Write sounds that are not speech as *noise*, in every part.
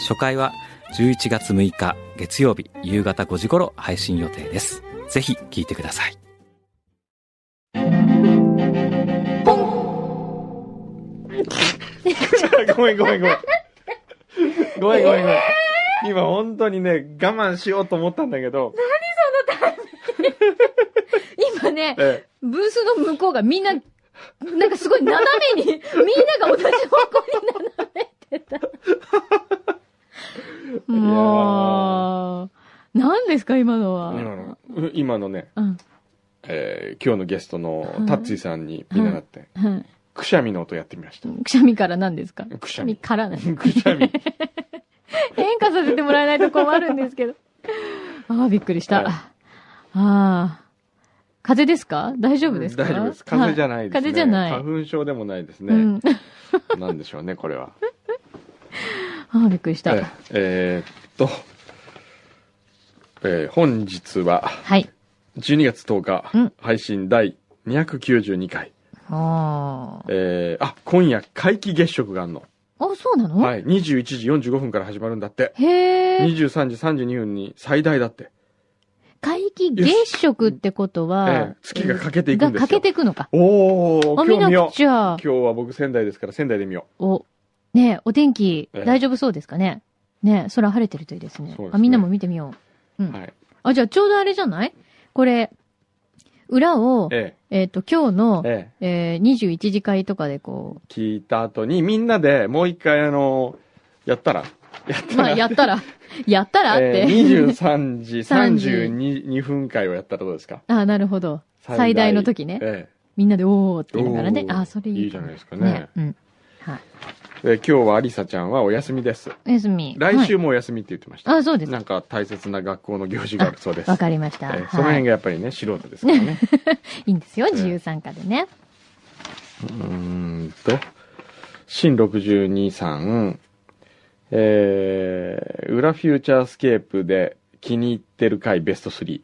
初回は11月6日月曜日夕方5時頃配信予定ですぜひ聞いてくださいごめんごめんごめん。ごめんごめんごめん。今本当にね、我慢しようと思ったんだけど、今ね、えブースの向こうがみんな、なんかすごい斜めに、みんなが同じ方向に斜めてた。もう、何ですか今のは。今の、う今のね、うん。えー今日のゲストのタッツィさんに見習って、はい。くしゃみの音やってみました。くしゃみから何ですか？くしゃみ。からなの。*laughs* くしゃみ。変化させてもらえないと困るんですけど。ああ、びっくりした。はいああ。風邪ですか？大丈夫ですか？大丈夫です。風邪じゃないですね。風邪じゃない花粉症でもないですね。うん。なんでしょうね、これは。ああ、びっくりした。えーえーっと、えー本日ははい。12月10日、うん配信第292回。ああ。えーあ、今夜皆既月食があるの。あ、そうなの？はい。21時45分から始まるんだって。へえ。23時32分に最大だって。皆既月食ってことは、ええ月が欠けていくんですよが欠けていくのか。おー、あ、見な今日見よう。今。日は僕仙台ですから仙台で見よお、ねえお天気、ええ大丈夫そうですかね？ねえ空晴れてるといいですね。すねあ、みんなも見てみよう。うう。ん。はい。あ、じゃあちょうどあれじゃない？これ、裏を、ええっ、と、今日のえ、、ええ。えー、21時会とかでこ聞いた後にみんなでもう一回あの、やったら、やっう、まあ、たら、やったら、やったら *laughs* って。えー、23時 *laughs* 30 32分回をやったらどうですか？あ、なるほど。最大の時ね。えみんなでおーってえ。言いながらね。あ、それいい。いいじゃないですかね。うん。はい。で今日はアリサちゃんはお休みです。おやすみ。来週はいもお休みって言ってました。あ、そうです。なんか大切な学校の行事があるそうです。わかりました。えーその辺がやっぱりね、素人ですからね。*laughs* いいんですよ、ええ自由参加でね。うーんと、新62さん、えー、裏フューチャースケープで気に入ってる回ベスト3。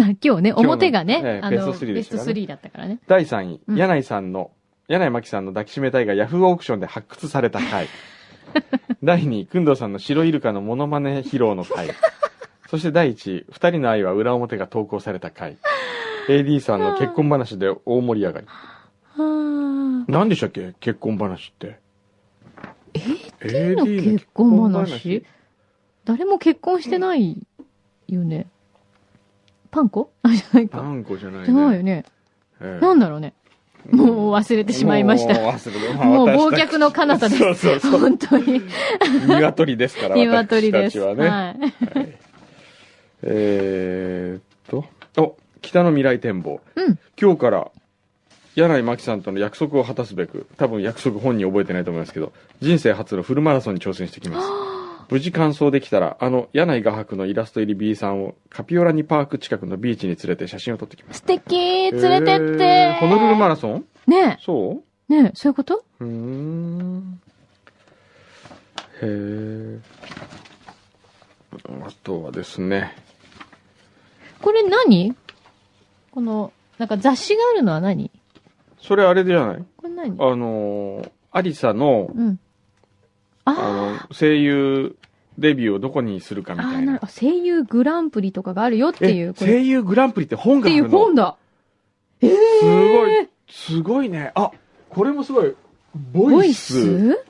あ今日ね、表がね、ベスト3でベストしたね3だったからね。第3位、うん柳井さんの、柳井真紀さんの抱きしめたいがヤフーオークションで発掘された回。第2位、くんどうさんの白イルカのモノマネ披露の回。そして第1位、二人の愛は裏表が投稿された回。AD さんの結婚話で大盛り上がり。はあ。何でしたっけ？結婚話って。AD の結婚話誰も結婚してないよね。パンコ？あ、じゃないか。パンコじゃないね。じゃないよね。ええなんだろうね。もう忘れてしまいました。もう忘れてもうまあ忘却の彼方です。そうそうそう。本当に。鶏ですから、鶏です。はね。はい。はいえーっと、お、北の未来展望。うん。今日から、柳井真紀さんとの約束を果たすべく、多分約束本人覚えてないと思いますけど、人生初のフルマラソンに挑戦してきます。*laughs* 無事完走できたら、あの、柳井画伯のイラスト入り B さんをカピオラニパーク近くのビーチに連れて写真を撮ってきます。素敵。連れてって、えーホノルルマラソン？ねそえ、ねえ、そういうこと？うん。へえ。あとはですね、これ何？この、なんか雑誌があるのは何？それあれじゃない？これ何？あのー、アリサの、うん。ああの、声優デビューをどこにするかみたいな。あ声優グランプリとかがあるよっていう。声優グランプリって本っていうがあるの本だ。えすごい、すごいね。あ、これもすごい。ボボイイス？ス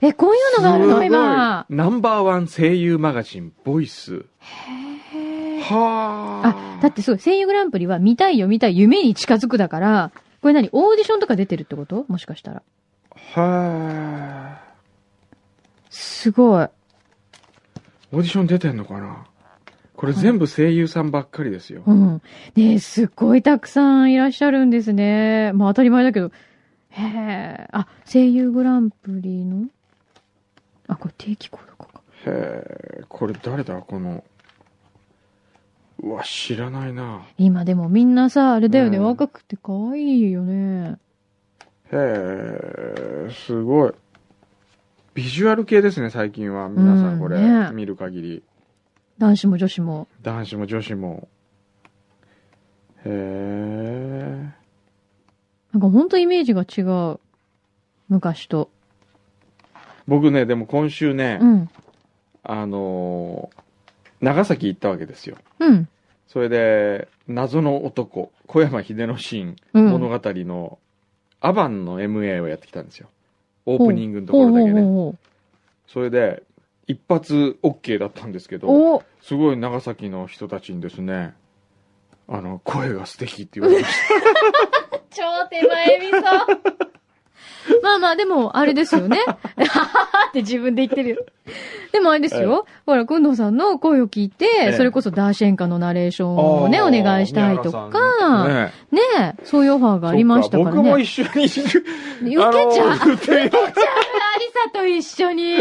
え、こういうのがあるの今。ナンバーワン声優マガジン、ボイス。へーはあ。あ、だってすごい、声優グランプリは見たいよ見たい夢に近づくだから、これ何オーディションとか出てるってこと？もしかしたら。はすごい。い。オーディション出てんのかな？これ全部声優さんばっかりですよ。うん。ねえ、すっごいたくさんいらっしゃるんですね。まあ当たり前だけど。へえ。あ、声優グランプリの？あ、これ定期購読か。へえ、これ誰だ？この。うわ、知らないな。今でもみんなさ、あれだよね、うん若くて可愛いよね。へえ、すごい。ビジュアル系ですね、最近は。皆さん、これ、うんね見る限り。男子も女子も。男子も女子も。へえ。なんかほんとイメージが違う。昔と。僕ね、でも今週ね、うん。あのー長崎行ったわけですよ。うん。それで、謎の男、小山秀之進うん物語の、アバンの MA をやってきたんですよ。オープニングのところだけね。それで、一発 OK だったんですけど、すごい長崎の人たちにですね、あの、声が素敵って言われまし *laughs* 超手前味噌。*laughs* まあまあ、でも、あれですよね。はははって自分で言ってるよ。でもあれですよ。ほら、くんどうさんの声を聞いて、ええそれこそダーシェンカのナレーショた。ンをね、お願いしたいとか、ねねそういうオファーがありましたからね。僕も一緒に、*laughs* 受けちゃう受けちゃうアリサと一緒に。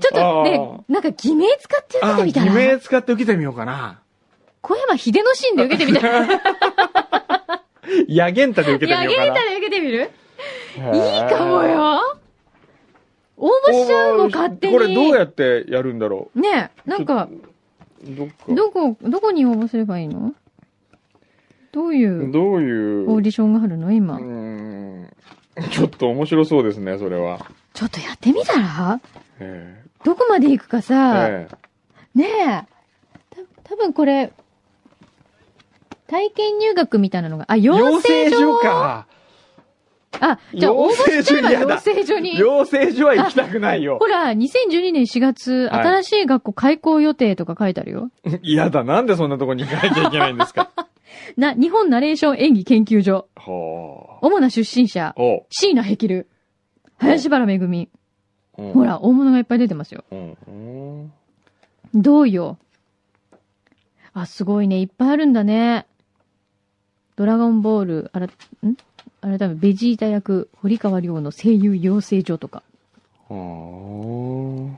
ちょっとね、なんか偽名使って受けあてみた偽名ら。使って受けてみようかな。小山秀之進で受けてみたら。ヤゲンタで受けいや、てみようかな。ゲータで受けてみる？いいいかも。よ。応募しちゃうもん、勝手に。これどうやってやるんだろねえ、うなんか、どっか。どこ、どこに応募すればいいの？どういうどういう？オーディションがあるの？今う。ーんちょっと面白そうですね、それは。ちょっとやってみたら？えどこまで行くかえさ、えねえ。た多分これ、体験入学みたいなのが、あ、え養養成所？か。あ、じゃあ応募しちゃえば養養成所に。養成所は行きたくないよほ。ら、2012年4月、はい新しい学校開校予定とか書いてあるよ。*laughs* 嫌だ、なんでそんなとこに行かなきゃいけないんですか？*laughs* な、日本ナレーション演技研究所。ほ主な出身者う。、お椎名ヘル。林原めぐみ。うんほら、大物がいっぱい出てますよ。うんうんどうよ？あ、すごいね。いっぱいあるんだね。ドラゴンボール、あら、ん？改め、ベジータ役、堀川亮の声優養成所とか。は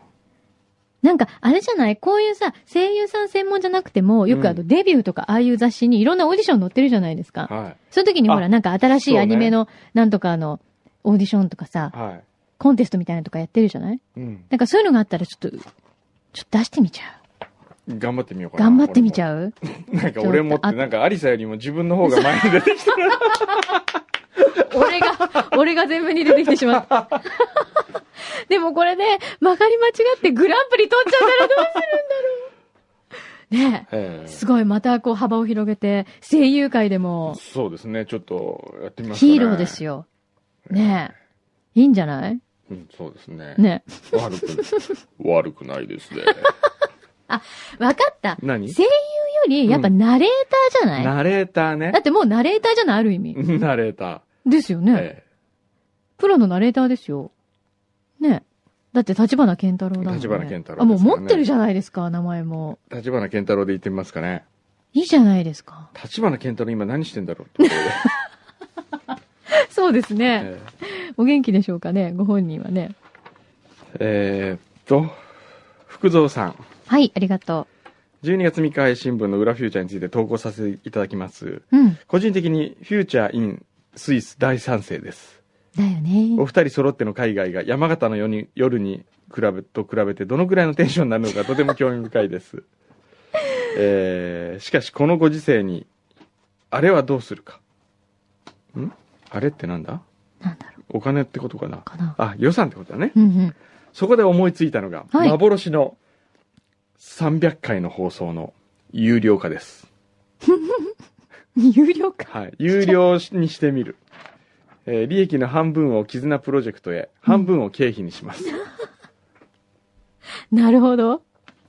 なんか、あれじゃない？こういうさ、声優さん専門じゃなくても、よくあの、うんデビューとか、ああいう雑誌にいろんなオーディション載ってるじゃないですか。あはい。そういう時にほら、あなんか新しいアニメの、なんとかの、オーディションとかさ、はい。コンテストみたいなのとかやってるじゃない？うん。なんかそういうのがあったらちょっと、ちょっと出してみちゃ頑張ってみようう。かな。頑張ってみちう？ゃう *laughs* なんか俺もって、なんかアリサよりも自分の方が前に出てきた。*laughs* 俺が、俺が全部に出てきてしまった。*laughs* でもこれね、曲がり間違ってグランプリ取っちゃったらどうするんだろう。ねええ。すごい、またこう幅を広げて、声優界でもそうですね。ちょっとやってみますかね。ヒーローですよ。ねえ。いいんじゃない？うん、そうですね。ね悪く、悪くないですね。*laughs* え。わかった。何？声優より、やっぱナレーターじゃない、ナレーターねだ。ってもうナレーターじゃないある意味。ナレーター。ですよね。えプロのナレーターですよ。ねえ。だって立花健太郎だもんね。立花健太郎あ、もう持ってるじゃないですか、名前も。え立花健太郎で言ってみますかね。いいじゃないですか。立花健太郎今何してんだろう *laughs* そうですね。えお元気でしょうかね、ご本人はね。ええーっと、福蔵さん。はい、ありがと12月3日配新聞の裏フューチャーについて投稿させていただきます。う。うん。個人的にフューチャーインスイス大賛成です。だよねお。二人揃っての海外が山形の夜に夜に比べと比べてどのくらいのテンションになるのかとても興味深いです。*laughs* えー、しかしこのご時世に、あれはどうするか？ん？あれってなんだ？なんだろお金ってことかな？うかな。あ、予算ってことだね。うんうん。そこで思いついたのが、はい幻の300回の放送の有料化です。有料か。はい。有料にしてみる。えー利益の半分を絆プロジェクトへ、半分を経費にします。*laughs* なるほど。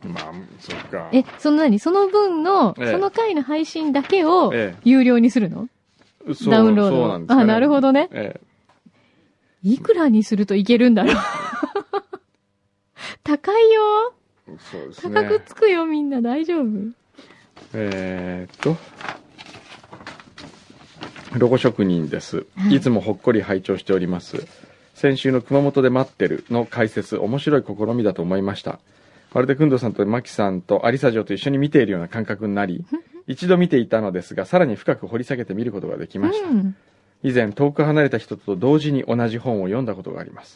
まあ、そっか。え、その何その分の、ええその回の配信だけをえ有料にするの、そうダウンロードそうなんですかねあなるほどねえいくらにするといけるんだろう？*laughs* 高いよ。えそうですね。高くつくよ、みんな。大丈夫？えーっと、ロゴ職人です。はいいつもほっこり拝聴しております。先週の熊本で待ってるの解説、面白い試みだと思いました。まるでくんどさんとマキさんとアリサ城と一緒に見ているような感覚になり、一度見ていたのですが、さらに深く掘り下げて見ることができました。うん。以前、遠く離れた人と同時に同じ本を読んだことがあります。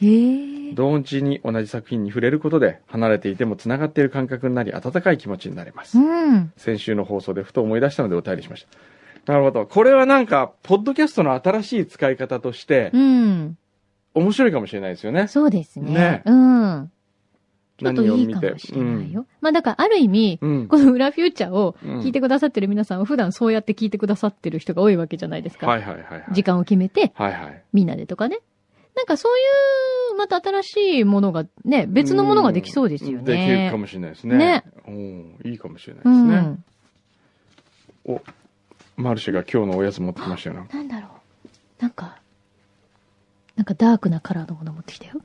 同時に同じ作品に触れることで、離れていても繋がっている感覚になり、温かい気持ちになれますう。ん。先週の放送でふと思い出したのでお便りしました。なるほど。これはなんか、ポッドキャストの新しい使い方として、うん。面白いかもしれないですよね。そうですね。ねうん。ちょっといいかも。しれないよ。まあだから、ある意味、うん。うん。この裏フューチャーをうん聞いてくださってる皆さんは普段そうやって聞いてくださってる人が多いわけじゃないですか。はいはいはいはい。時間を決めて、はいはい。みんなでとかね。なんかそういう、また新しいものがね、別のものができそうですよね。できるかもしれないですね。ねうん。いいかもしれないでうすね。ん。お、マルシェが今日のおやつ持ってきましたよな。なんだろう。なんか、なんかダークなカラーのもの持ってきたよ。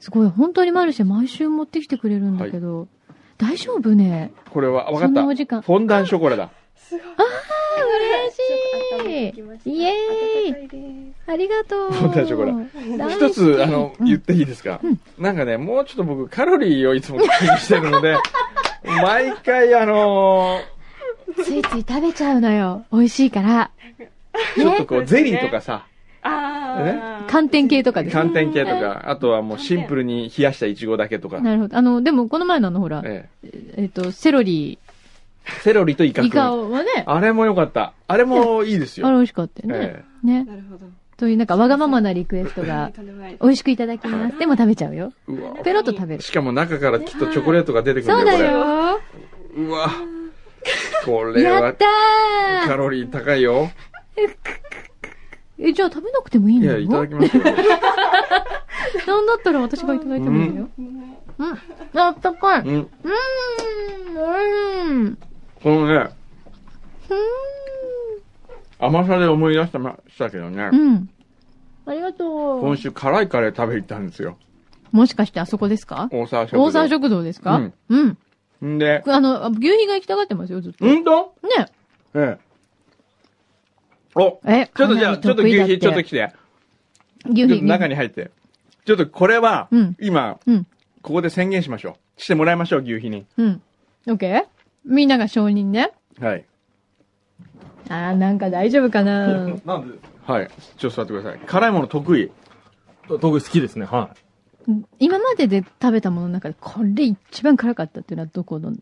すごい、本当にマルシェ毎週持ってきてくれるんだけど、大丈夫ね？これは、わかった。時間。フォンダンショコラだ。嬉しい。イエーイ。ありがとう。フォンダンショコラ。一つ、あの、うん。言っていいですか、なんかね、もうちょっと僕、カロリーをいつも気にしてるので、*laughs* 毎回、あのついつい食べちゃうのよ。美味しいから。ーちょっとこう、ゼリーとかさ、ああ。寒天系とかですね。寒天系とか、あとはもうシンプルに冷やしたイチゴだけとか、なるほど。あの、でも、この前のあの、ほら、ええっと、セロリ、えセロリとイカイカはね、ああれも良かった。あれもいいですよ。れ美味しかったよね。えね。なるほど。という、なんか、わがままなリクエストが、美味しくいただきます。でも食べちゃうよ。えうわペロッと食べる。しかも中からきっとチョコレートが出てくるそうだんだよ、よ。これ。うわ。これはやったーカロリー高いよ。*laughs* え、じゃあ食べなくてもいいのいや、いただきますよ。*laughs* なんだったら私がいただいてもいいのよ。うん。あったかい。ううん。うん。このね、う甘さで思い出したましたけどねうん。ありがとう。今週辛いカレー食べ行ったんですよ。もしかしてあそこですか？大沢食堂。大沢食堂ですか？うんうん。んで、あの、牛皮が行きたがってますよ、ずっと。うんとね。ええ。お、え、ちょっとじゃあ、かちょっと牛皮ちょっと来て。牛皮。ちょっと中に入って。ちょっとこれはうん、今、うん。ここで宣言しましょう。してもらいましょう、牛皮に。うん。オッケーみんなが承認ね。はい。あー、なんか大丈夫かな *laughs* なんで、はい。ちょっと座ってください。辛いもの得意。と得意好きですね、は今までで食べたものの中で、これ一番辛かったっていうのはどこの、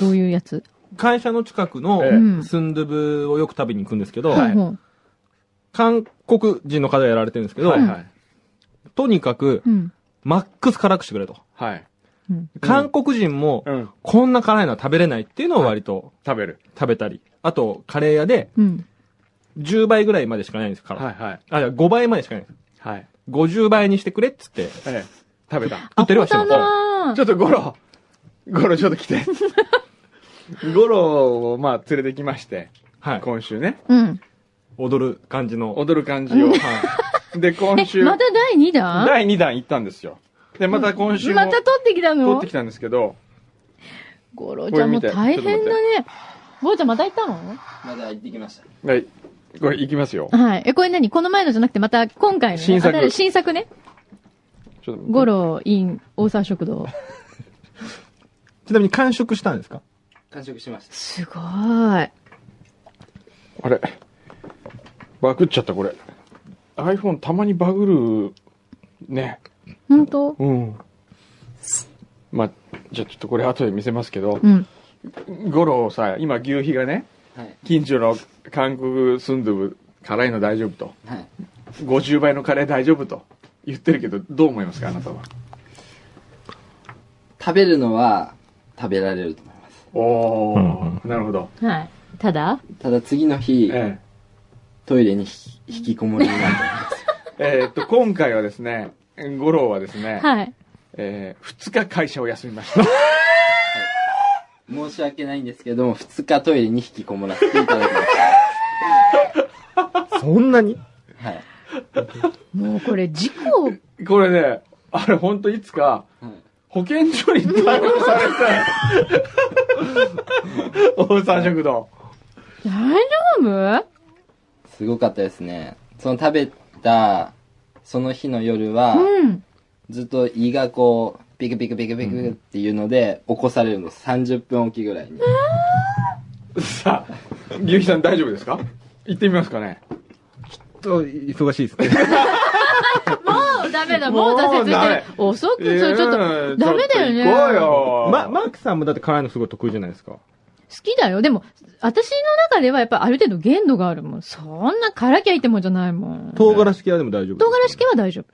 どういうやつ？い。会社の近くのスンドゥブをよく食べに行くんですけど、韓国人の方がやられてるんですけど、はいはい。とにかく、うん。マックス辛くしてくれと。はい。うん。韓国人も、うん。こんな辛いのは食べれないっていうのを割と食べる。食べたり。あと、カレー屋で、うん。10倍ぐらいまでしかないんです、辛はいはい。あ、いや5倍までしかないんです。はい。50倍にしてくれっつって、ええ。食べた。食ってるはしてちょっとゴロ、ゴロちょっと来て。ゴロを、まあ、連れてきまして、はい。今週ね、うん。踊る感じの。踊る感じを。で、今 *laughs* え、週、また第2弾？第2弾行ったんですよ。で、また今週も、また撮ってきたの？撮ってきたんですけど、ゴロちゃんも大変だね。ゴロちゃんまた行ったの？まだ行ってきました。はい。これ行きますよ。はい。え、これ何？この前のじゃなくてまた今回のね、新作新作ね？ちょっとゴロ in 大沢食堂。*laughs* ちなみに完食したんですか？完食しました。すごい。あれバグっちゃった、これ。iPhone たまにバグる、ね。本当？うん。まあ、じゃあちょっとこれ後で見せますけど、うん。ゴロさ、今牛皮がね、はい。近所の韓国スンドゥブ辛いの大丈夫と。はい。50倍のカレー大丈夫と言ってるけど、どう思いますか、あなたは？食べるのは食べられると。おうんー、なるほど。はい。ただ？ただ次の日、えトイレに引き引きこもりになってます。え *laughs* えーっと、今回はですね、ゴロはですね、はい。えー、2日会社を休みました。申し訳ないんですけども、2日トイレに引きこもらせていただきましそんなに？た。はい。もうこれ事故、これね、あれ本当いつか、はい保健所に逮捕された。大沢食堂。大丈夫？すごかったですね。その食べた、その日の夜は、うん。ずっと胃がこう、ビクビクビクビクっていうので、起こされるんです。30分おきぐらいに。さあ、牛皮さん大丈夫ですか？行ってみますかね。と、忙しいですね。*laughs* メだ、もう挫折してる。遅く、それちょっと、ダメだよね。行こうよ。ま、マークさんもだって辛いのすごい得意じゃないですか。好きだよ。でも、私の中ではやっぱある程度限度があるもん。そんな辛きゃいいってもんじゃないもん。唐辛子系はでも大丈夫。唐辛子系は大丈夫。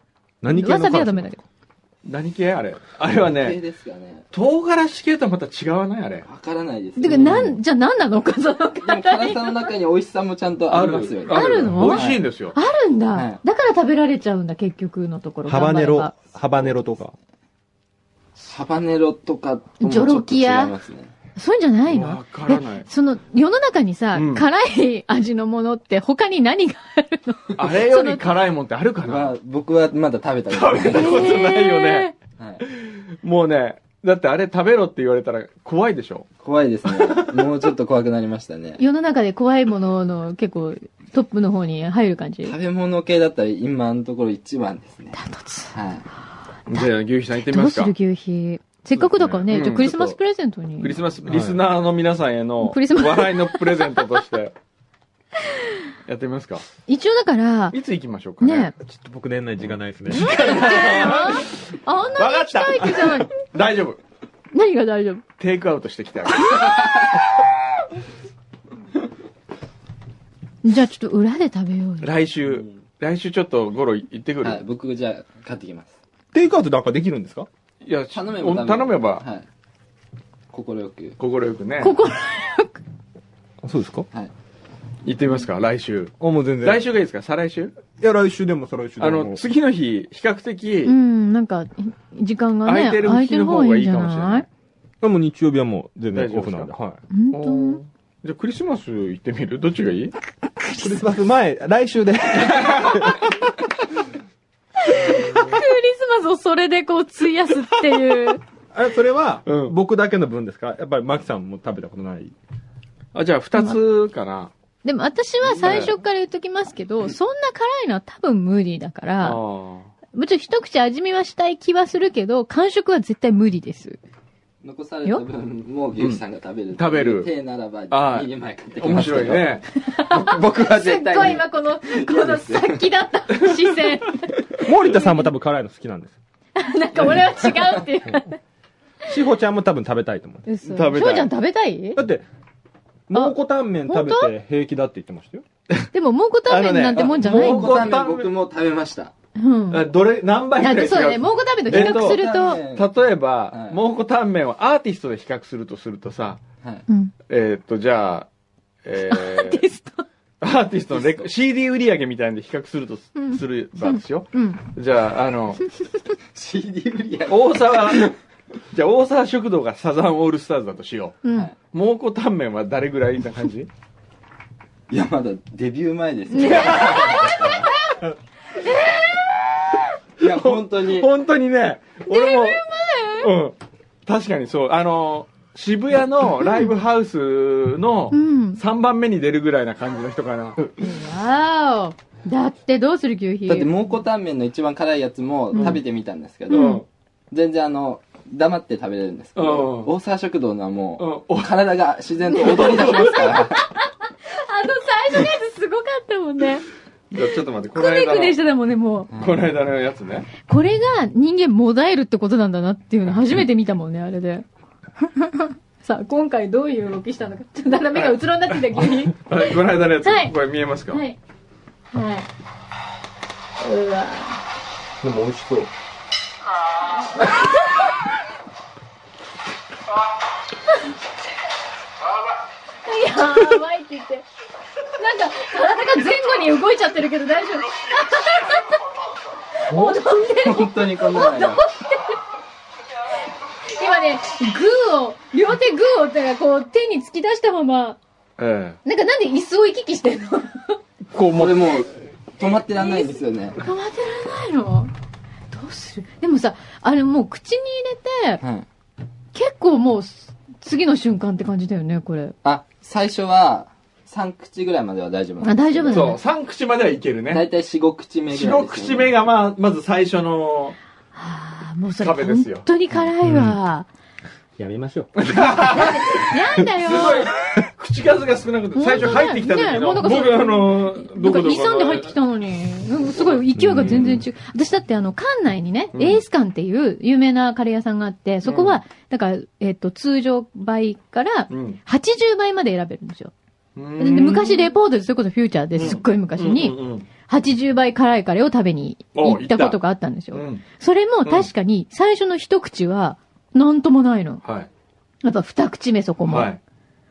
何系のわさびはダメだけど。何系？あれ。あれは系ね、ですかね。唐辛子系とはまた違わない？あれ。わからないです、てか、なん、じゃあ何なのか、そのでも辛さの中に美味しさもちゃんとありますよね。あるの？美味しいんですよ。あるんだ、はいだから食べられちゃうんだ、結局のところ。ハバネロ？ハバネロとか。ハバネロとかともちジョょっと違いロキアますね。そういうんじゃないの？わからないえその、世の中にさ、うん辛い味のものって他に何があるの？*laughs* あれより辛いもんってあるかな？まあ、僕はまだ食べたことない。食べたことないよね。はい、もうね、だってあれ食べろって言われたら怖いでしょ？怖いですね。もうちょっと怖くなりましたね。*laughs* 世の中で怖いものの結構トップの方に入る感じ？食べ物系だったら今のところ一番ですね。ダントツ。はい。じゃあ、牛皮さん行ってみますかどうする。牛皮。せっかくだからね、うんじゃあクリスマスプレゼントに。クリスマス、リスナーの皆さんへのクリスマス笑いのプレゼントとして、*laughs* やってみますか。一応だから、いつ行きましょうかね。ねちょっと僕年内時間ないですね。*laughs* あんなに行きたい気じゃない。大丈夫。何が大丈夫？テイクアウトしてきてあげる。*laughs* じゃあちょっと裏で食べようよ。来週、来週ちょっとゴロ行ってくる。はい、僕じゃあ買ってきます。テイクアウトなんかできるんですか？いや、頼めば頼めば、はい。心よく。心よくね。ここ、あそうですか？はい。行ってみますか、来週。あ、もう全然。来週がいいですか？再来週？いや、来週でも再来週であも。の、次の日、比較的う、ん、なんか、時間がね、空いてる日の方がいいかもしれない。あもう日曜日はもう全然オフなんで。はい。本当？じゃあクリスマス行ってみる？どっちがいい？クリスマス前、来週で。*laughs* クリスマスをそれでこう費やすっていう。*laughs* あれ、それはうん、僕だけの分ですか？やっぱりマキさんも食べたことない。あ、じゃあ二つかな。でも私は最初から言っときますけど、そんな辛いのは多分無理だかあら、あ。もちろん一口味見はしたい気はするけど、完食は絶対無理です。残された分も牛皮さんが食べる。食べる手ならば、あ2枚買ってき面ますけど白い。*laughs* ね。僕はすっ絶対に。ごい今この、この先だった視線。森田さんも多分辛いの好きなんです。*laughs* なんか俺は違うっていう。しほちゃんも多分食べたいと思う。嘘。食べたい翔ちゃん食べたい？だって、蒙古タンメン食べて平気だって言ってましたよ。でも、蒙古タンメンなんてもんじゃないあのねもん。蒙古タンメン僕も食べました。うん。あどれ、何倍くらい違うあそうだね、蒙古タンメンと比較すると、例えば、はい蒙古タンメンをアーティストで比較するとするとさ、はい。うん。えーっと、じゃあ、えー、テスト。アーティストのレコ CD 売り上げみたいなんで比較するとすうんすればですよ。うん。じゃあ、あの、*laughs* CD 売り上げ。大沢、じゃあ大沢食堂がサザンオールスターズだとしよう。う。蒙古タンメンは誰ぐらいな感じ？いや、まだデビュー前ですよ。いや、本当に。本当にね、俺も、うん。確かにそう。あの、渋谷のライブハウスのうん。3番目に出るぐらいな感じの人かな。わーお。だってどうする牛皮だって蒙古タンメンの一番辛いやつも食べてみたんですけど、うん。全然あの、黙って食べれるんですけど、うん大沢食堂のはもうんう、体が自然と踊り出しますから。*laughs* あの最初のやつすごかったもんね。じゃあちょっと待って、こくの間のねくねし、てたもんね、もう。この間のやつね。これが人間もだえるってことなんだなっていうの初めて見たもんね、あれで。*laughs* さあ、今回どういう動きしたのか。ちょっとだんだん目がうつろになってきた、急に。はいこの間のやつ、はいこれ見えますか、はい。はい。うわでも美味しそう。やばいって言って。なんか、体が前後に動いちゃってるけど大丈夫。踊ってる。本当にこんなのが今ね、グーを、両手グーをってこう手に突き出したまま、えなんかなんで椅子を行き来してんの？止まってえこうもう、もう、止まってらんないんですよね。られないの？どうする？でもさ、あれもう口に入れて、はい。結構もう、次の瞬間って感じだよね、これ。あ、最初は、3口ぐらいまでは大丈夫なんですけどあ大丈夫なのそう、3口まではいけるね。大体4、5口目ぐらいですよ4、ね。5口目がまあ、まず最初の、はあ、あ、もうそれ壁ですよ本当に辛いわ。やめましょう。なんだよ。口数が少なくて、最初入ってきた時の、ねもうなんか僕あの、どこどこ2、3で入ってきたのに、うんすごい勢いが全然違う。私だってあの、館内にね、うんエース館っていう有名なカレー屋さんがあって、そこは、だから、えっと、通常倍からうん80倍まで選べるんですよ。でうん昔レポートでそれこそフューチャーですっごい昔うんに、うん80倍辛いカレーを食べに行ったことがあったんですよ。うんそれも確かに最初の一口は、なんともないの。はい。やっぱ二口目そこも。はい。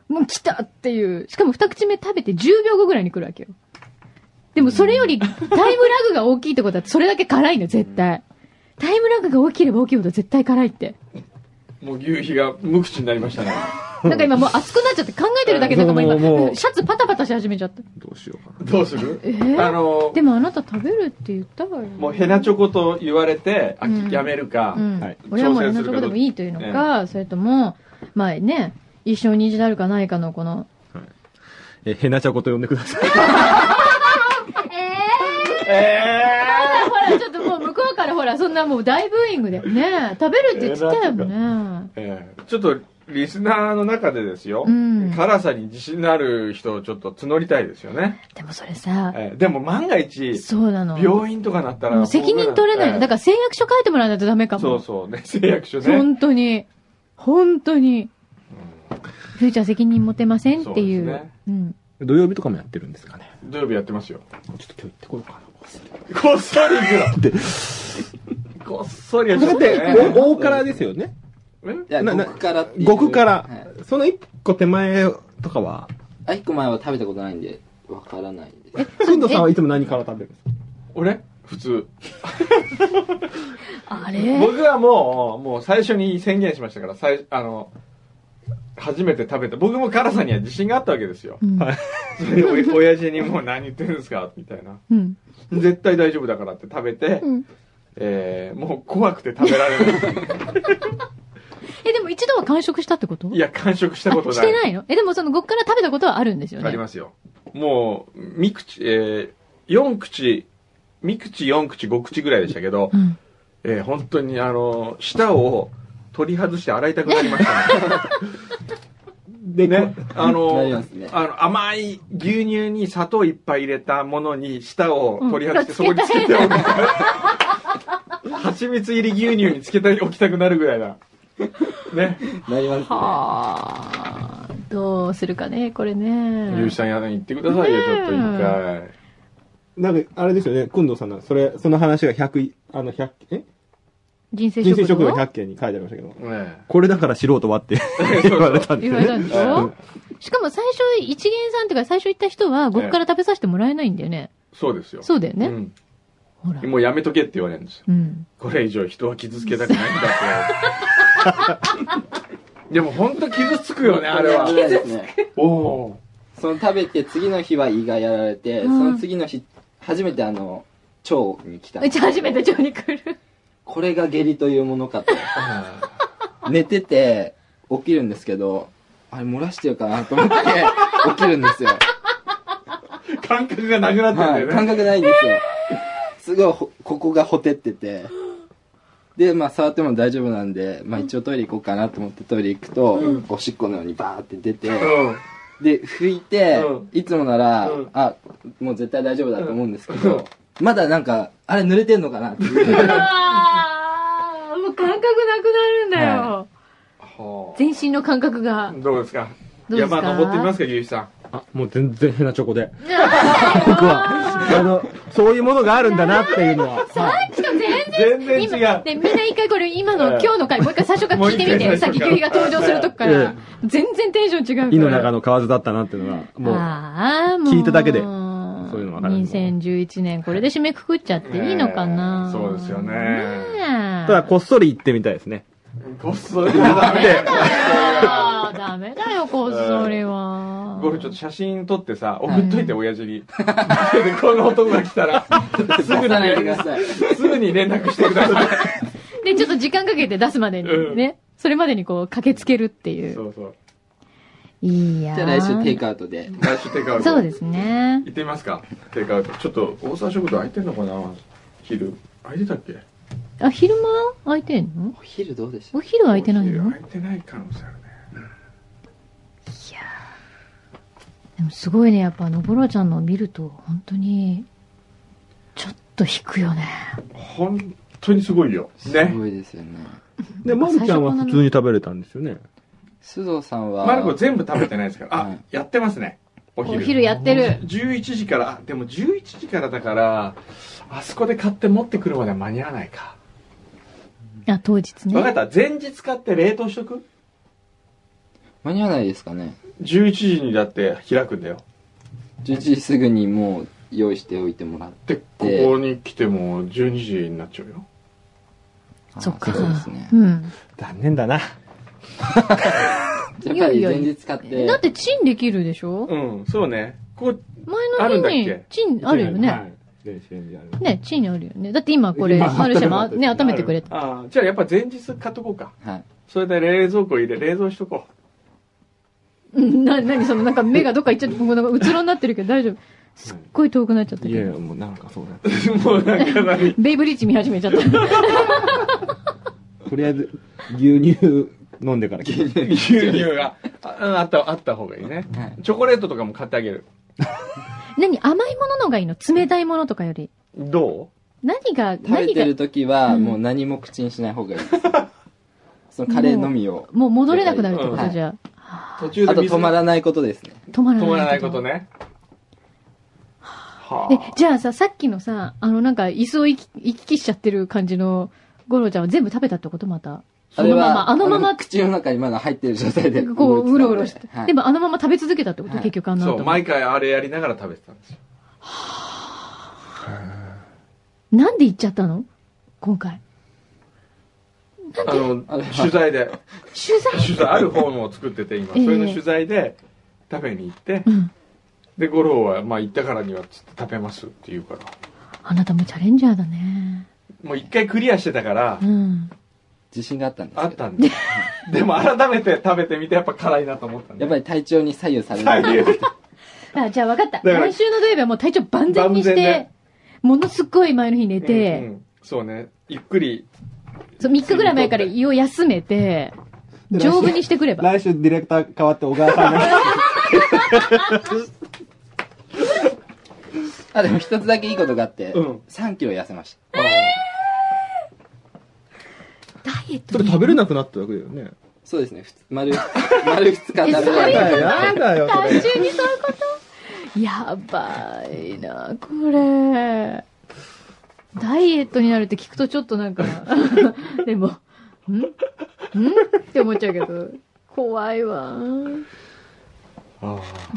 もう来たっていう。しかも二口目食べて10秒後ぐらいに来るわけよ。でもそれよりタイムラグが大きいってことはそれだけ辛いの、絶対。タイムラグが大きければ大きいほど絶対辛いって。もう牛皮が無口になりましたね。*laughs* なんか今もう熱くなっちゃって考えてるだけでなんかもう今、シャツパタパタし始めちゃった。どうしようかどうする？えー？あの、でもあなた食べるって言ったわよ。もうヘナチョコと言われて、あうんやめるかう、ん。はい俺はもうレナチョコでもいいというのか、それとも、まあね、一生に一度あるかないかのこの、え、ヘナチョコと呼んでください。*laughs* えほら、ちょっともう向こうかそんなもう大ブーイングで。ね食べるって言ってたよね。ーえーちょっと、リスナーの中でですよ、うん辛さに自信のある人をちょっと募りたいですよね。でもそれさ、えーでも万が一、そうなの。病院とかなったら、責任取れないの。だから誓約書書いてもらわないとダメかも。そうそうね、誓約書ね。本当に。本当に。フューチャー責任持てませんっていう。そうねうん。土曜日とかもやってるんですかね。土曜日やってますよ。ちょっと今日行ってこようかな。こっそり行くの。こっそりはちだって、お大辛ですよね。え？いや、なな極辛っていう。極辛はい。その一個手前とかは、あ、一個前は食べたことないんで、わからないです。くんどさんはいつも何から食べるんですか？俺？普通。*laughs* あれ？僕はもう、もう最初に宣言しましたから、最あの、初めて食べた。僕も辛さには自信があったわけですよ。うん *laughs* それでお親父にもう何言ってるんですかみたいな。うん。絶対大丈夫だからって食べて、うんえー、もう怖くて食べられない。*laughs* え、でも一度は完食したってこと？いや、完食したことあない。してないの？え、でもその極辛食べたことはあるんですよね？ありますよ。もう、三口、えー、四口、三口、四口、五口ぐらいでしたけど、うん。えー、本当にあの、舌を取り外して洗いたくなりましたね。*laughs* で、*laughs* ね、あの、ねあの甘い牛乳に砂糖いっぱい入れたものに舌を取り外して、うんそこにつけておく。*laughs* 蜂蜜入り牛乳につけておきたくなるぐらいだ。ね。なりますね。はあ。どうするかね、これゆう。さんや言ってくださいよ、ねえちょっと一回。なんか、あれですよね、くんどさんの、それ、その話が100い、あの、100、え？人生人生食堂食堂100件に書いてありましたけど、ねこれだから素人はって *laughs* 言われたんですよね。言われたんでしょ？しかも最初、一元さんっていうか最初行った人は極辛食べさせてもらえないんだよね。そうですよ。そうだよね。うんほら。もうやめとけって言われるんですよ。うん。これ以上人は傷つけたくないんだって。*laughs* でも本当傷つくよね、あれはですね。おおその食べて次の日は胃がやられて、うんその次の日、初めてあの、腸に来たう。ち *laughs* 初めて腸に来る。ここれが下痢というものかと。寝てて、起きるんですけど、あれ漏らしてるかなと思って、*laughs* 起きるんですよ。ー感覚がなくなってんだはい。よね。感覚ないんですよ。すごいほ、ここがほてってて。で、まあ、触っても大丈夫なんで、まあ、一応トイレ行こうかなと思ってトイレ行くと、おしっこのようにバーって出て、うん。で、拭いて、うんいつもなら、うんあ、もう絶対大丈夫だと思うんですけど、まだなんか、あれ濡れてんのかなっていう。もう感覚なくなるんだよ。は全身の感覚があ。どうですか？どうですか？山登ってみますか、ゆうきさん。あ、もう全然変なチョコで。*laughs* 僕は、あの、そういうものがあるんだなっていうのは。はい全然違今、う。で、みんな一回これ今のええ今日の回、もう一回最初から聞いてみて。さっき牛皮が登場するとこかえら。全然テンション違うから。胃の中の蛙だったなっていうのは、もう、ああ、もう。聞いただけでそういうのわかる2011年、これで締めくくっちゃっていいのかな、そうですよねただこっそり行ってみたいですね。こっそりダメ。あーダメだよ、こっそりは。僕ちょっと写真撮ってさ、送っといて、親父に。でこの男が来たら、すぐに。すぐに連絡してください。で、ちょっと時間かけて出すまでにね。それまでにこう、駆けつけるっていう。そうそう。いいやじゃあ来週テイクアウトで。来週テイクアウト。そうですね。行ってみますかテイクアウト。ちょっと、大沢食堂空いてんのかな？昼。空いてたっけ？あ、昼間？空いてんの？お昼どうでしょお昼空いてないの？空いてない可能性あるね。でもすごいね、やっぱあの、ゴロちゃんのを見ると、本当に、ちょっと引くよね。本当にすごいよ。うすね。ごいですよね。で、まるちゃんは普通に食べれたんですよね。須藤さんは、マルコ全部食べてないですから。あはい、やってますね。お昼。お昼やってる。11時から、あでも11時からだから、あそこで買って持ってくるまでは間に合わないか。あ、当日ね。わかった。前日買って冷凍しとく？間に合わないですかね。?11 時にだって開くんだよ。11時すぐにもう用意しておいてもらって。で、ここに来ても12時になっちゃうよ。そっか。そうですね。うん。残念だな。*laughs* やっぱり前日買って。だってチンできるでしょ？うん、そうね。こう、前あるんの日にチンあるよはね。ね、チンあるよね。だって今これ、今マルシェもあ *laughs* ね、温めてくれた。ああ、じゃあやっぱ前日買っとこうか。はい。それで冷蔵庫入れ、冷蔵しとこうん *laughs* な、なにそのなんか目がどっか行っちゃって、もうなんかうつろになってるけど大丈夫。すっごい遠くなっちゃったけど。いやいや、もうなんかそうだった。う。もうなんか何ベイブリッジ見始めちゃった。とりあえず、牛乳飲んでから。牛乳があうんあった、あった方がいいね。はいチョコレートとかも買ってあげる。*laughs* 何甘いもののがいいの？冷たいものとかより。ど何が、食べてる、時は、うんもう何も口にしない方がいいです。*laughs* そのカレーのみを。もう戻れなくなるってこはいとじゃう途中で水あと止まらないことですね。止まらない。止まらないこと。ね。はえ、じゃあさ、さっきのさ、あのなんか椅子を行き行き来しちゃってる感じのゴロちゃんは全部食べたってこと？また。そのまま、あのまま、口の中にまだ入ってる状態で。こう、うろうろして。はいでもあのまま食べ続けたってこと、はい結局あのそう。毎回あれやりながら食べてたんですよ。なんで行っちゃったの？今回。あの取材で、取材？取材、ある本を作ってて今、そええれの取材で食べに行って、うん。で、五郎は、まあ行ったからにはつって食べますって言うから、あなたもチャレンジャーだね。もう一回クリアしてたからう、ん。自信があったんですけどあったんで。でも改めて食べてみてやっぱ辛いなと思ったんで。やっぱり体調に左右されない。左右あ、じゃあ分かった。から来週の土曜日はもう体調万全にして万全で、ものすっごい前の日寝て、うんうんそうね。ゆっくり。そう3日ぐらい前から胃を休めて、丈夫にしてくれば。来週ディレクター変わって小川さんが。*laughs* あ、でも一つだけいいことがあって、うん3キロ痩せましダイエットそれ食べれなくなったわけだよね。た。そうですね。ふつ丸、*laughs* 丸2日食べえそういうない。やだよ。単純にそういうこと？やばいな、これ。ダイエットになるって聞くとちょっとなんか、*laughs* でも、ん？ん？って思っちゃうけど、怖いわ。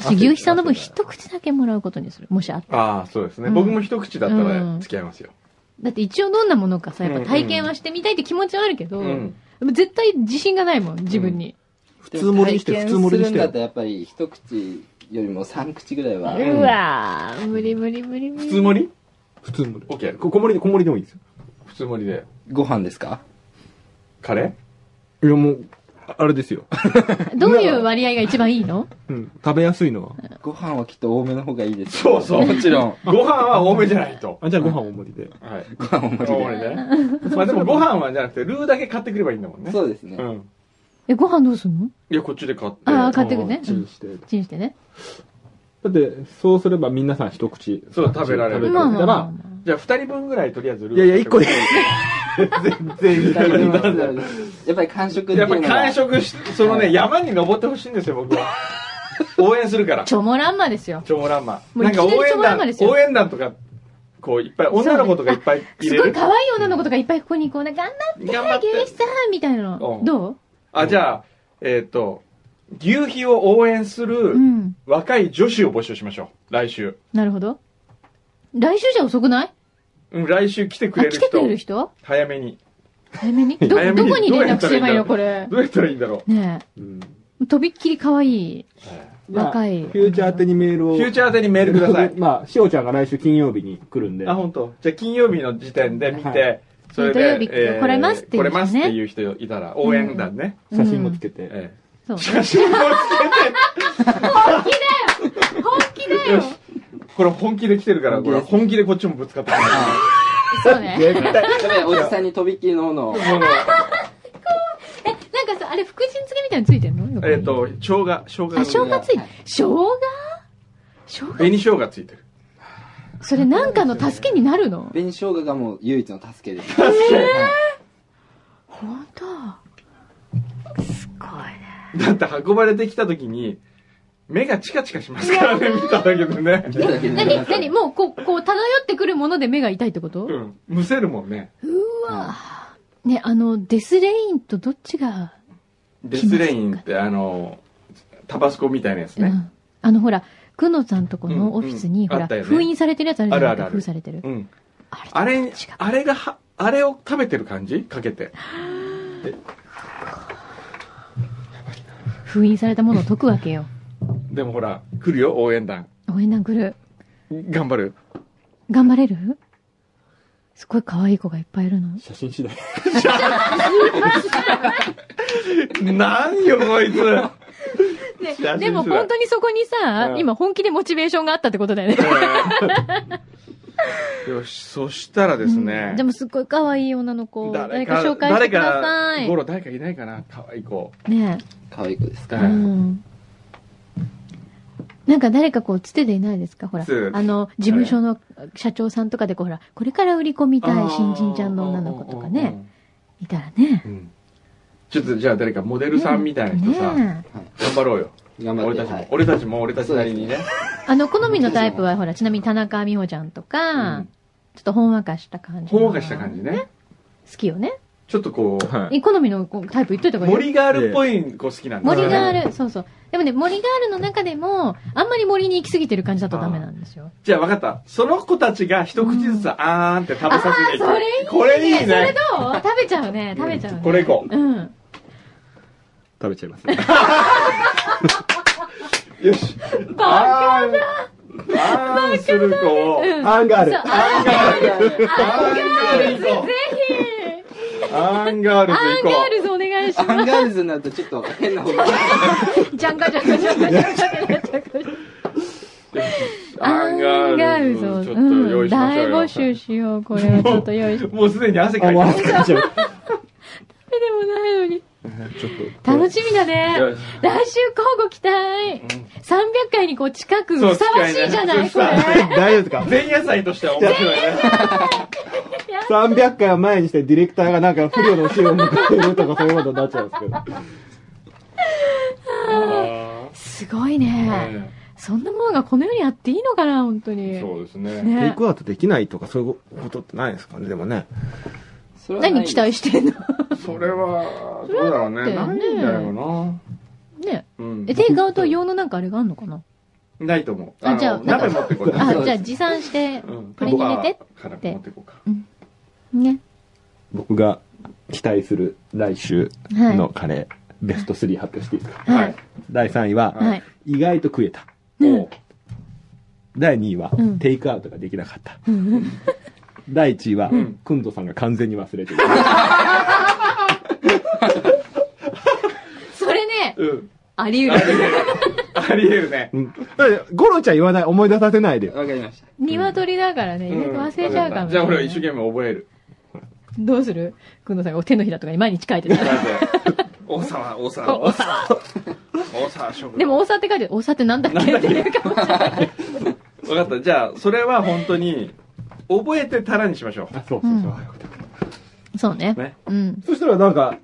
牛皮さんの分一口だけもらうことにする。もしあったらあー、そうですね。うん僕も一口だったらうん付き合いますよ。だって一応どんなものかさ、やっぱ体験はしてみたいって気持ちはあるけど、うん。でも絶対自信がないもん、自分に。普通盛りにして、普通盛りにしてだった。らやっぱり一口よりも3口ぐらいは。んうわー、無理無理無理無理。普通盛り？普通盛り。オッケーこ小盛りで、小盛りでもいいですよ。普通盛りで。ご飯ですか？カレいや、もう、ああれですよ。*laughs* どういう割合が一番いいの？うん。食べやすいのは。ご飯はきっと多めの方がいいです。そうそうもちろん。ーご飯は多めじゃないと。あ、じゃあご飯大盛りで。はい。ご飯多め大盛りでね。まあでもご飯はじゃなくて、ルーだけ買ってくればいいんだもんね。そうですね。うん。え、ご飯どうすんの？いや、こっちで買って。ああ、買ってくね。チンして。チンしてね。だって、そうすれば皆さん一口。そう食べられる食べてまあまあまあたら、じゃあ二人分ぐらいとりあえずルーいやいや、一個で。全然やっぱり完食っていうやっぱ完食し、そのね、山に登ってほしいんですよ、僕は。応援するから。チョモランマですよ。チョモランマ。もうなんか応援団応援団とか、こういっぱい、女の子とかいっぱい入すごいれる。可愛い女の子とかいっぱいここにこうね、頑張って、頑張って牛皮さんみたいなのう。んどう？あ、じゃあ、えっと、牛皮を応援するうん。若い女子を募集しましょう。来週。なるほど。来週じゃ遅くない？うん、来週来てくあ、れる来てくれる人、人早めに。早めに？*laughs* ど、早めにどこに連絡すればいいの？どこれ。どうやったらいいんだろう？ねうんえ。とびっきり可愛い。若いフューチャー宛てにメールを。フューチャー宛てにメールください。*laughs* まあ、しおちゃんが来週金曜日に来るんで。あ、本当。じゃあ金曜日の時点で見て、はいそれ土曜日で、来れますっていう人ね来れますっていう人いたら、応援団ね。写真もつけて。えそうね。え写真をつ *laughs* 本気だよけて、よし。これ本気で来てるから、これ。本気でこっちもぶつかってくる。そうね。絶対。やべえ、おじさんにとびっきりのものを。なんかさ、あれ、福神漬けみたいについてんの？えっ、と、生姜、生姜。あ、生姜ついてはい、生姜？生姜紅生姜ついてる。それなんかの助けになるの？紅生姜がもう唯一の助けです。ほんとすごいね。だって運ばれてきた時に、目がチカチカしますからね、見ただけでね。見ただけでなに、なに、もう、こう、こう、漂ってくるもので目が痛いってこと、うん。むせるもんね。うわね、あの、デスレインとどっちが、デスレインってあの、タバスコみたいなやつね。うん。あの、ほら、くのさんとこのオフィスに、ほら、うんうんあったよね封印されてるやつあるじゃない？ですか。封されてる。うん。あれあれがは、あれを食べてる感じ？かけて。封印されたものを解くわけよ。でもほら、来るよ、応援団。応援団来る。頑張る。頑張れる？すごい可愛い子がいっぱいいるの。写真次第。*laughs* なんよ、こいつ。ねでも本当にそこにさ、うん今本気でモチベーションがあったってことだよね。*laughs* よし、そしたらですね。でもすっごい可愛い女の子。誰かか紹介してくださ誰か、いゴ。ロ誰かいないかな可愛い子。ね可愛い子ですえ。か。うん。なんか誰かこう、つてでいないですか？ほら。あの、事務所の社長さんとかでこう、ほら、これから売り込みたい新人ちゃんの女の子とかね。いたらね。うん。ちょっとじゃあ誰かモデルさんみたいな人さ、頑張ろうよ。俺たちも、はい俺たちも俺たちなりにね。あの、好みのタイプは、ほら、ちなみに田中美穂ちゃんとか、うんちょっとほんわかした感じ。ほんわかした感じね。。好きよね。ちょっとこう、はい。え好みのこうタイプ言っといた方がいいよ。森ガールっぽい子好きなんだ森ガル。ール、そうそう。でもね、森ガールの中でも、あんまり森に行き過ぎてる感じだとダメなんですよ。じゃあ分かった。その子たちが一口ずつあーんって食べさせていく。それいいねこれいいそれね。どう？食べちゃうね。食べちゃうね。これいこううん。食べちゃいますね。*laughs* よし。あーん。あーんする子アンガール。アンガール。アンガールぜう。アンガールひ、ズ行こアンガールズお願いしアンまガールズになるとちょっと変な方が。す。ジャンガジャンガジャンガジャンガジャンガジャンガ。う。アンガールズをちょっと用意しましょうよ。大募集しよう。これはちょっと用意して。もうすでに汗かあ、いてもう汗かいちゃう。でもないのに。ちょっと。楽しみだね。来週交互期待。300回にこう近くふさわしいじゃないねれ。*laughs* 大丈夫ですか？前夜祭としては面白いね。300回を前にしてディレクターがなんか不良の死を迎えるとかそういうことになっちゃうんですけど。あすごいーね。ねそんなものがこの世にあっていいのかな、本当に。そうですね。テイね。クアウトできないとかそういうことってないですかね、でもね。それはない何期待してんの？それは、どうだろうね。ねないんじゃな。ね。うんえ、テイクアウト用のなんかあれがあんのかな？ないと思う。あじゃあの鍋持ってこう。あ、じゃあ持参してうん、これに入れてバーから持ってこうか。ね。僕が期待する来週のカレー、ベスト3発表していいですか？はい。第3位は、はい。意外と食えた。お第2位は、うんテイクアウトができなかった。うん第1位は、んくんどさんが完全に忘れてる。それね、うん。あり得る。あり得るね。うん。ゴロちゃん言わない、思い出させないで。わかりました。鶏だからね、意外と忘れちゃうかもしれない。じゃあ俺は一生懸命覚える。どうする？くんのさんが手のひらとかに毎日書いてたら。大沢、大沢、大沢。大沢食堂でも、大沢って書いてる。大沢ってなんだっけ？っていうかもしれない。分かった。じゃあ、それは本当に、覚えてたらにしましょあ、そうそうそう。うんそうね。ねうん。そしたらなんか、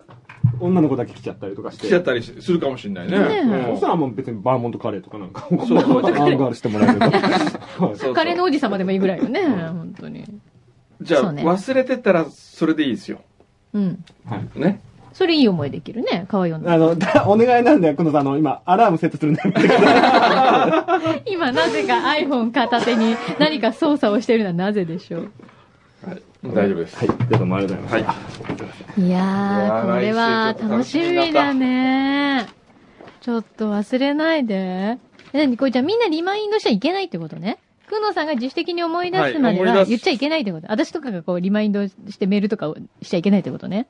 女の子だけ来ちゃったりとかしう。て。来ちゃったりするかもしれないね。ねうんそしたらもう別にバーモントカレーとかなんか、そうそうアンガールしてもらえれば。は *laughs* いそうそうカレーの王子様でもいいぐらいよね、本当に。じゃあ、そうね忘れてたらそれでいいですよ。うん。ね。それいい思いできるね、可愛い女。あの、だお願いなんだよ、くのさん、あの、今、アラームセットするんだよ。*laughs* 今なぜか iPhone 片手に何か操作をしているのはなぜでしょう？はい。大丈夫です。はい、どうもありがとうございまはい。いやいやーー、これは来週ちょっと楽しみだね。ちょっと忘れないで。え、何？これじゃあみんなリマインドしちゃいけないってことね？くのさんが自主的に思い出すまでは言っちゃいけないってこと？私とかがこうリマインドしてメールとかをしちゃいけないってことね？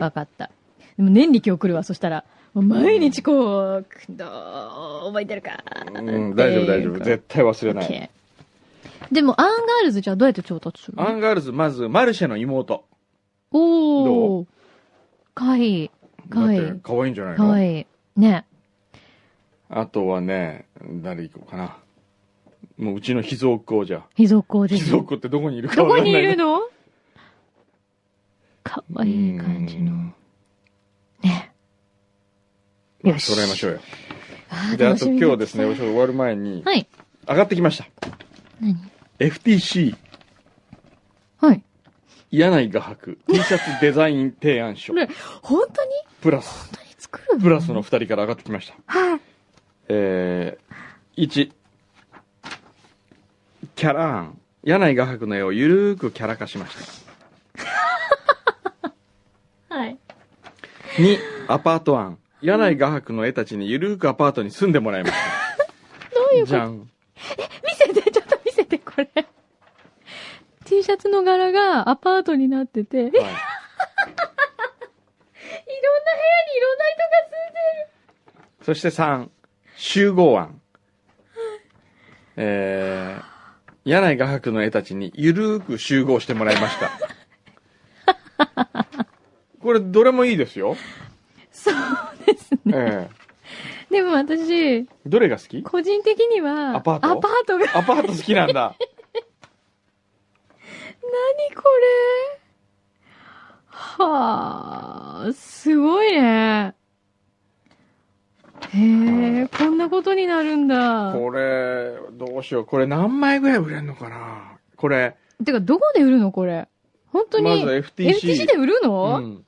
わかった。でも年に今日来るわ、そしたら。毎日こう、どー覚えてるかうん、大丈夫大丈夫。絶対忘れない。でも、アンガールズじゃあどうやって調達するの？アンガールズ、まず、マルシェの妹。おー。かわいい。かわいいだって可愛いんじゃないかわの？いい。ね。あとはね、誰行こうかな。もううちの秘蔵っ子じゃ。秘蔵っ子です。秘蔵っ子ってどこにいるかどこわかんない。にいるの？かわいい感じの。ね。まあよし揃えましょうよ。あーで、あと今日ですね、お仕事終わる前に、はい。上がってきました。何？FTC、はい。柳井画伯、T シャツデザイン提案書、ね本当に？プラス、本当に作るの？プラスの二人から上がってきました。はい。えー、1、キャラ案、柳井画伯の絵をゆるーくキャラ化しました。はい。2、アパート案、柳井画伯の絵たちにゆるーくアパートに住んでもらいました。*laughs* どういうこと？じゃん。見せて、ちょっと見せて、これ。T シャツの柄がアパートになってて、*laughs* いろんな部屋にいろんな人がそして3、集合案。えー、柳井画伯の絵たちにゆるーく集合してもらいました。*laughs* これ、どれもいいですよ。そうですね。えでも私、えどれが好き？個人的には、アパート？アパートが、アパート好きなんだ。*laughs* 何これ？はあ、すごいね。へえ、こんなことになるんだ。これ、どうしよう。これ何枚ぐらい売れんのかな？これ、てか、どこで売るのこれ？本当に？まず FTC。FTC で売るうの、ん。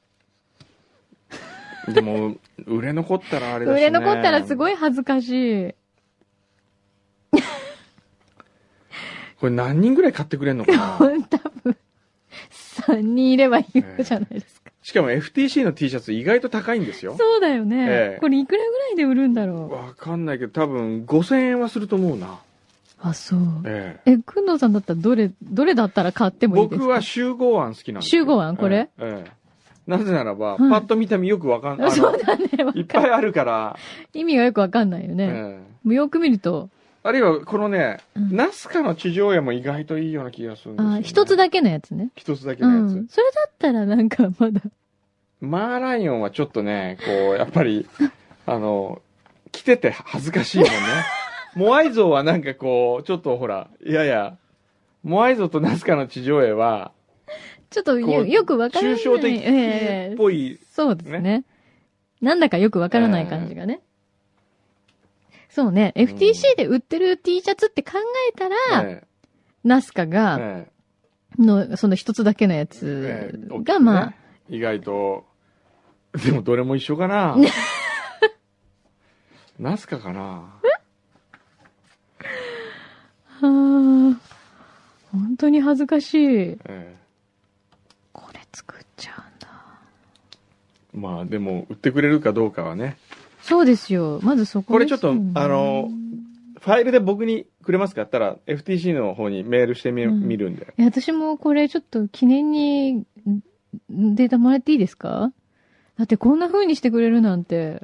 でも、売れ残ったらあれだし、ね。売れ残ったらすごい恥ずかしい。これ何人ぐらい買ってくれんのかな？多分、3人いればいいのじゃないですか。しかも FTC の T シャツ意外と高いんですよ。そうだよね、ええこれいくらぐらいで売るんだろう？わかんないけど、多分5000円はすると思うな。あ、そう。えええ、くんどうさんだったらどれ、どれだったら買ってもいいですか？僕は集合案好きなんですよ集合案これ？ええええなぜならば、はいパッと見た目よくわかんない。そうだね。わいっかるぱいあるから、意味がよくわかんないよね。えよく見ると、あるいは、このね、うんナスカの地上絵も意外といいような気がするんですよ、あね。一つだけのやつね。一つだけうのやつ。ん。それだったらなんかまだ。マーライオンはちょっとね、こう、やっぱり、*laughs* あの、着てて恥ずかしいもんね。*laughs* モアイ像はなんかこう、ちょっとほら、いやいや、モアイ像とナスカの地上絵は、ちょっとこよくわからない。抽象的ええっぽい、そうですね。なんだかよくわからない感じがね。そうね。FTC で売ってる T シャツって考えたら、えナスカが、えの、その一つだけのやえつえが、まあ、ね意外と、でもどれも一緒かな。*laughs* ナスカかな。はあ、本当に恥ずかしい。え作っちゃうんだ。まあでも、売ってくれるかどうかはね。そうですよ。まずそここれちょっとあのファイルで僕にくれますかったら、FTC の方にメールしてみ,、うん見るんで。え私もこれちょっと記念にんデータもらっていいですか？だってこんな風にしてくれるなんて。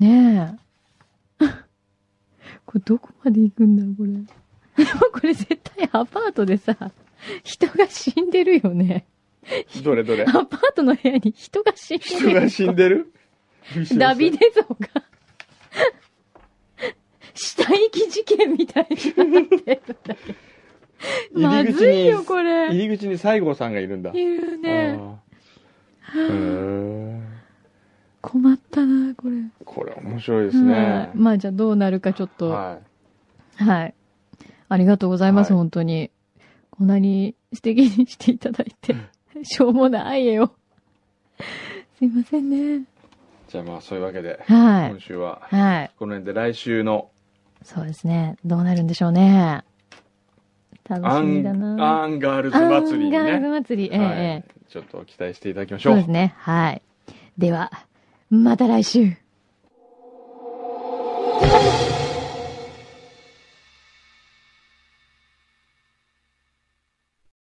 ねえ。*laughs* これどこまで行くんだこれ。*laughs* これ絶対アパートでさ、*laughs* 人が死んでるよね。どれどれ？アパートの部屋に人が死んでるよ。人が死んでる？ダビデ像が。*laughs* 死体遺棄事件みたいになってるんだけど。まずいよ、に、これ。入り口に西郷さんがいるんだ。いるね。困ったな、これ。これ面白いですねは。いまあじゃあどうなるかちょっと。ははい。い。ありがとうございます、はい本当に。こんなに素敵にしていただいて。しょうもない絵を。すいませんね。じゃあまあそういうわけで、はい今。週ははい。この辺で来週のそうですね。どうなるんでしょうね。楽アしみンだな。アンガールズ祭りにアンガールズね、祭り。ええはいええちょっと期待していただきましょうそうです。ね。はい。では、また来週。